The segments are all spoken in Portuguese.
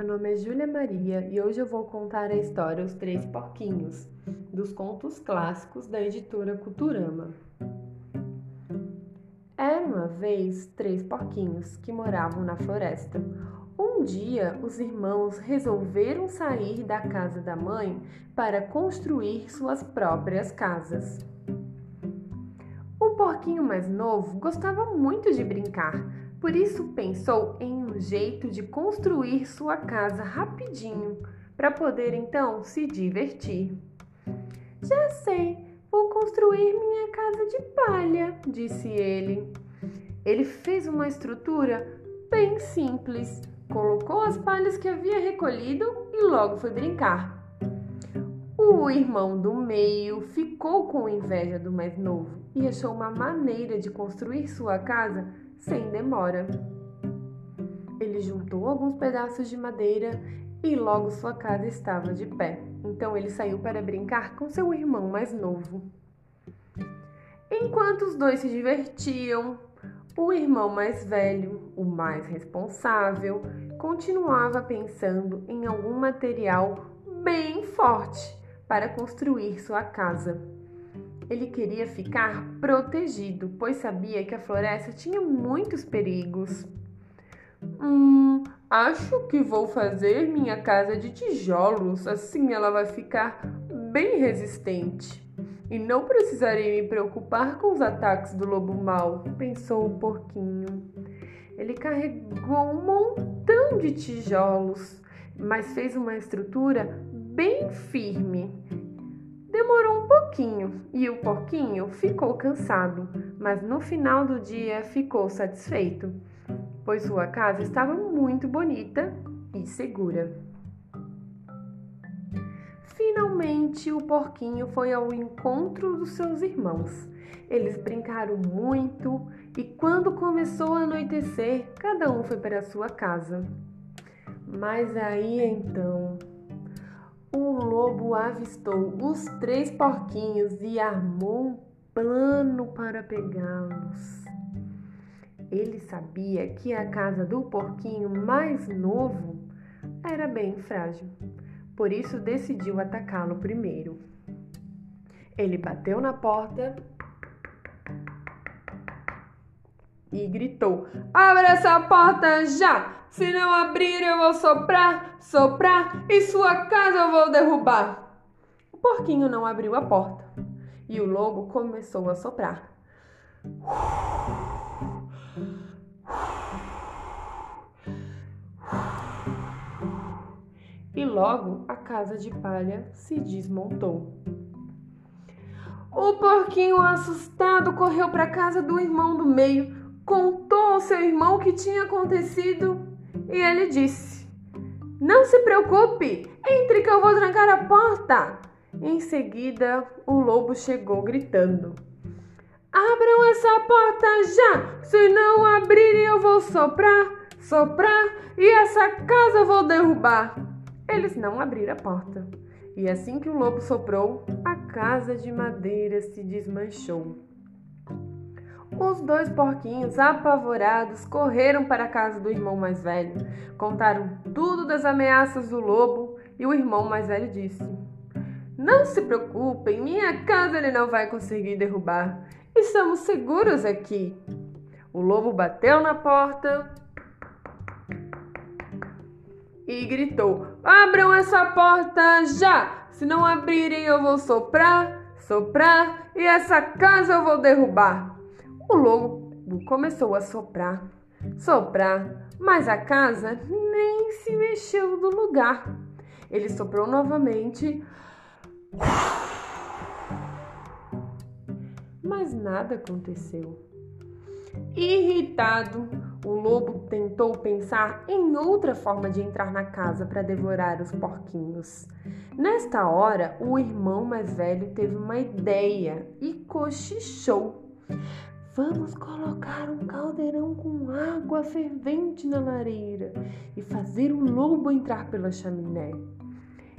meu nome é Júlia Maria e hoje eu vou contar a história Os Três Porquinhos, dos contos clássicos da editora Culturama. Era uma vez três porquinhos que moravam na floresta. Um dia, os irmãos resolveram sair da casa da mãe para construir suas próprias casas. O porquinho mais novo gostava muito de brincar, por isso pensou em um jeito de construir sua casa rapidinho, para poder então se divertir. Já sei, vou construir minha casa de palha, disse ele. Ele fez uma estrutura bem simples, colocou as palhas que havia recolhido e logo foi brincar. O irmão do meio ficou com inveja do mais novo e achou uma maneira de construir sua casa sem demora. Ele juntou alguns pedaços de madeira e logo sua casa estava de pé. Então ele saiu para brincar com seu irmão mais novo. Enquanto os dois se divertiam, o irmão mais velho, o mais responsável, continuava pensando em algum material bem forte para construir sua casa. Ele queria ficar protegido, pois sabia que a floresta tinha muitos perigos. Hum, acho que vou fazer minha casa de tijolos, assim ela vai ficar bem resistente. E não precisarei me preocupar com os ataques do lobo mau, pensou o porquinho. Ele carregou um montão de tijolos, mas fez uma estrutura bem firme Demorou um pouquinho e o porquinho ficou cansado, mas no final do dia ficou satisfeito, pois sua casa estava muito bonita e segura. Finalmente, o porquinho foi ao encontro dos seus irmãos. Eles brincaram muito e, quando começou a anoitecer, cada um foi para sua casa. Mas aí então lobo avistou os três porquinhos e armou um plano para pegá-los. Ele sabia que a casa do porquinho mais novo era bem frágil, por isso decidiu atacá-lo primeiro. Ele bateu na porta e gritou: Abra essa porta já! Se não abrir, eu vou soprar, soprar e sua casa eu vou derrubar. O porquinho não abriu a porta e o lobo começou a soprar. E logo a casa de palha se desmontou. O porquinho assustado correu para a casa do irmão do meio, contou ao seu irmão o que tinha acontecido e ele disse: Não se preocupe, entre que eu vou trancar a porta. Em seguida, o lobo chegou gritando: Abram essa porta já! Se não abrirem, eu vou soprar, soprar e essa casa eu vou derrubar. Eles não abriram a porta. E assim que o lobo soprou, a casa de madeira se desmanchou. Os dois porquinhos, apavorados, correram para a casa do irmão mais velho. Contaram tudo das ameaças do lobo e o irmão mais velho disse: Não se preocupem, minha casa ele não vai conseguir derrubar. Estamos seguros aqui. O lobo bateu na porta e gritou: Abram essa porta já! Se não abrirem, eu vou soprar, soprar e essa casa eu vou derrubar. O lobo começou a soprar, soprar, mas a casa nem se mexeu do lugar. Ele soprou novamente, mas nada aconteceu. Irritado, o lobo tentou pensar em outra forma de entrar na casa para devorar os porquinhos. Nesta hora, o irmão mais velho teve uma ideia e cochichou. Vamos colocar um caldeirão com água fervente na lareira e fazer o lobo entrar pela chaminé.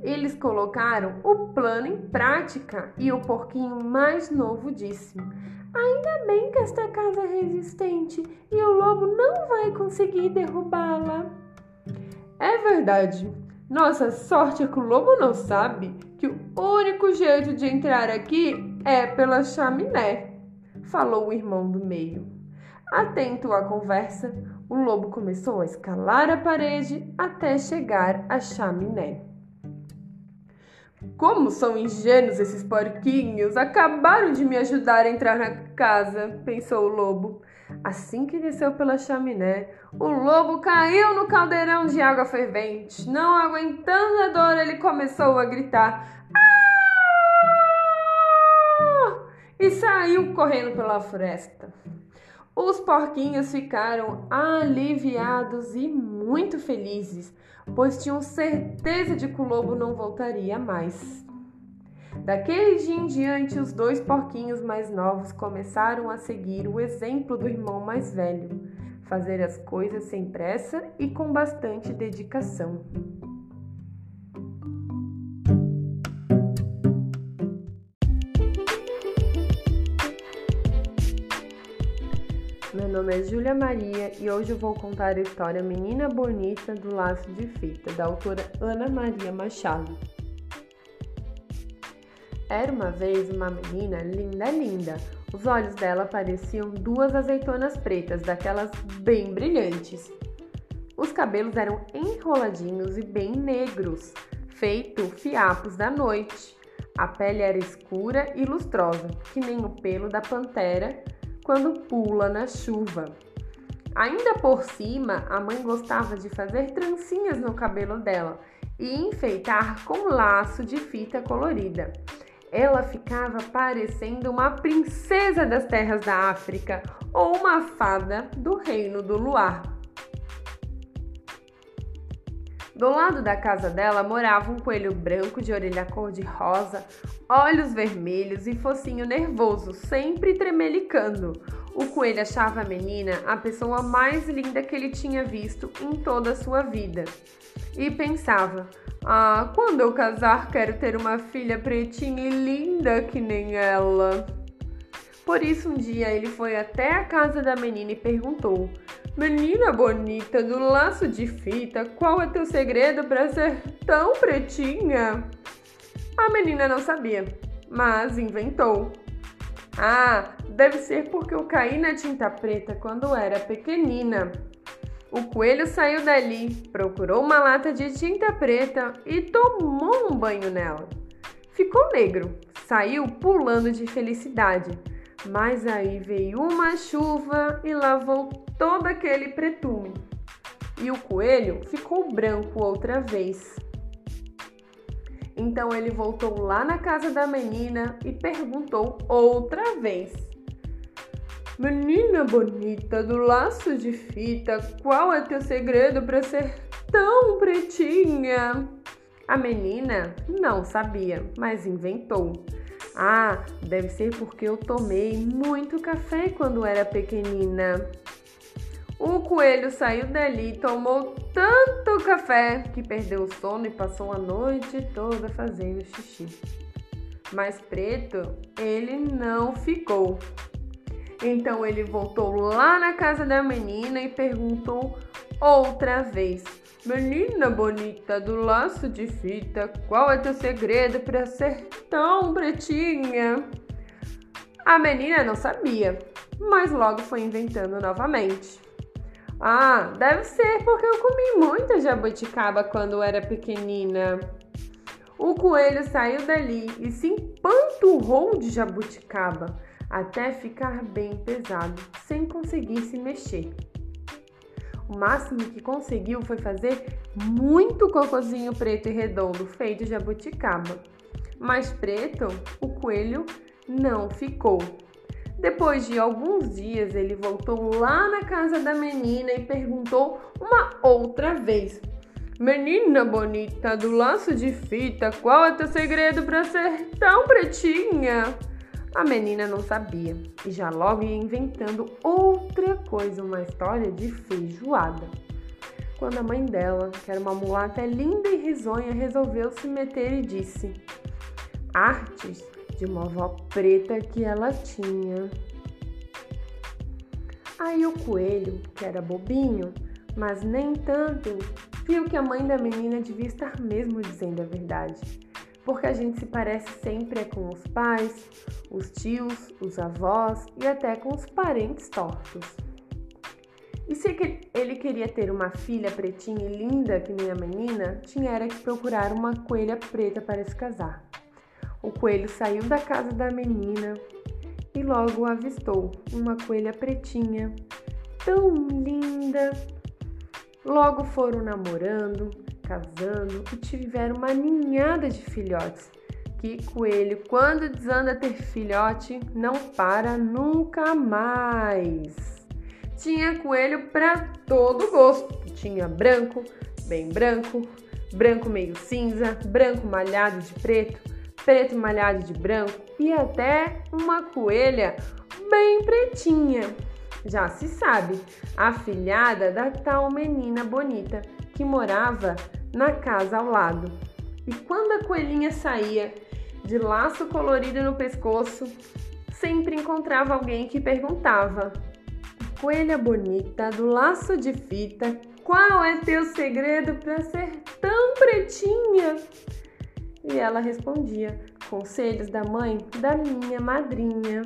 Eles colocaram o plano em prática e o porquinho mais novo disse: Ainda bem que esta casa é resistente e o lobo não vai conseguir derrubá-la. É verdade. Nossa sorte é que o lobo não sabe que o único jeito de entrar aqui é pela chaminé, falou o irmão do meio. Atento à conversa, o lobo começou a escalar a parede até chegar à chaminé. Como são ingênuos esses porquinhos! Acabaram de me ajudar a entrar na casa, pensou o lobo. Assim que desceu pela chaminé, o lobo caiu no caldeirão de água fervente. Não aguentando a dor, ele começou a gritar. E saiu correndo pela floresta. Os porquinhos ficaram aliviados e muito felizes, pois tinham certeza de que o lobo não voltaria mais. Daquele dia em diante, os dois porquinhos mais novos começaram a seguir o exemplo do irmão mais velho, fazer as coisas sem pressa e com bastante dedicação. Meu nome é Júlia Maria e hoje eu vou contar a história Menina Bonita do Laço de Fita, da autora Ana Maria Machado. Era uma vez uma menina linda, linda. Os olhos dela pareciam duas azeitonas pretas, daquelas bem brilhantes. Os cabelos eram enroladinhos e bem negros, feito fiapos da noite. A pele era escura e lustrosa, que nem o pelo da pantera quando pula na chuva. Ainda por cima, a mãe gostava de fazer trancinhas no cabelo dela e enfeitar com laço de fita colorida. Ela ficava parecendo uma princesa das terras da África ou uma fada do reino do luar. Do lado da casa dela morava um coelho branco de orelha cor-de-rosa, olhos vermelhos e focinho nervoso, sempre tremelicando. O coelho achava a menina a pessoa mais linda que ele tinha visto em toda a sua vida. E pensava: Ah, quando eu casar, quero ter uma filha pretinha e linda que nem ela. Por isso, um dia ele foi até a casa da menina e perguntou: Menina bonita do laço de fita, qual é teu segredo para ser tão pretinha? A menina não sabia, mas inventou. Ah, deve ser porque eu caí na tinta preta quando era pequenina. O coelho saiu dali, procurou uma lata de tinta preta e tomou um banho nela. Ficou negro, saiu pulando de felicidade. Mas aí veio uma chuva e lavou todo aquele pretume. E o coelho ficou branco outra vez. Então ele voltou lá na casa da menina e perguntou outra vez: Menina bonita do laço de fita, qual é teu segredo para ser tão pretinha? A menina não sabia, mas inventou. Ah, deve ser porque eu tomei muito café quando era pequenina. O coelho saiu dali e tomou tanto café que perdeu o sono e passou a noite toda fazendo xixi. Mas preto ele não ficou. Então ele voltou lá na casa da menina e perguntou outra vez: Menina bonita do laço de fita, qual é teu segredo para ser tão pretinha? A menina não sabia, mas logo foi inventando novamente. Ah, deve ser porque eu comi muita jabuticaba quando era pequenina. O coelho saiu dali e se empanturrou de jabuticaba até ficar bem pesado, sem conseguir se mexer. O máximo que conseguiu foi fazer muito cocôzinho preto e redondo feito de jabuticaba. Mas preto, o coelho não ficou. Depois de alguns dias, ele voltou lá na casa da menina e perguntou uma outra vez: Menina bonita do laço de fita, qual é teu segredo para ser tão pretinha? A menina não sabia e já logo ia inventando outra coisa, uma história de feijoada. Quando a mãe dela, que era uma mulata linda e risonha, resolveu se meter e disse: Artes de uma avó preta que ela tinha. Aí o coelho, que era bobinho, mas nem tanto, viu que a mãe da menina devia estar mesmo dizendo a verdade, porque a gente se parece sempre é com os pais, os tios, os avós e até com os parentes tortos. E se ele queria ter uma filha pretinha e linda que nem a menina, tinha era que procurar uma coelha preta para se casar. O coelho saiu da casa da menina e logo avistou uma coelha pretinha, tão linda. Logo foram namorando, casando e tiveram uma ninhada de filhotes. Que coelho, quando desanda a ter filhote, não para nunca mais. Tinha coelho para todo gosto. Tinha branco, bem branco, branco meio cinza, branco malhado de preto, preto malhado de branco e até uma coelha bem pretinha. Já se sabe, a filhada da tal menina bonita que morava na casa ao lado. E quando a coelhinha saía de laço colorido no pescoço, sempre encontrava alguém que perguntava: coelha bonita do laço de fita, qual é teu segredo para ser tão pretinha? E ela respondia: Conselhos da mãe da minha madrinha.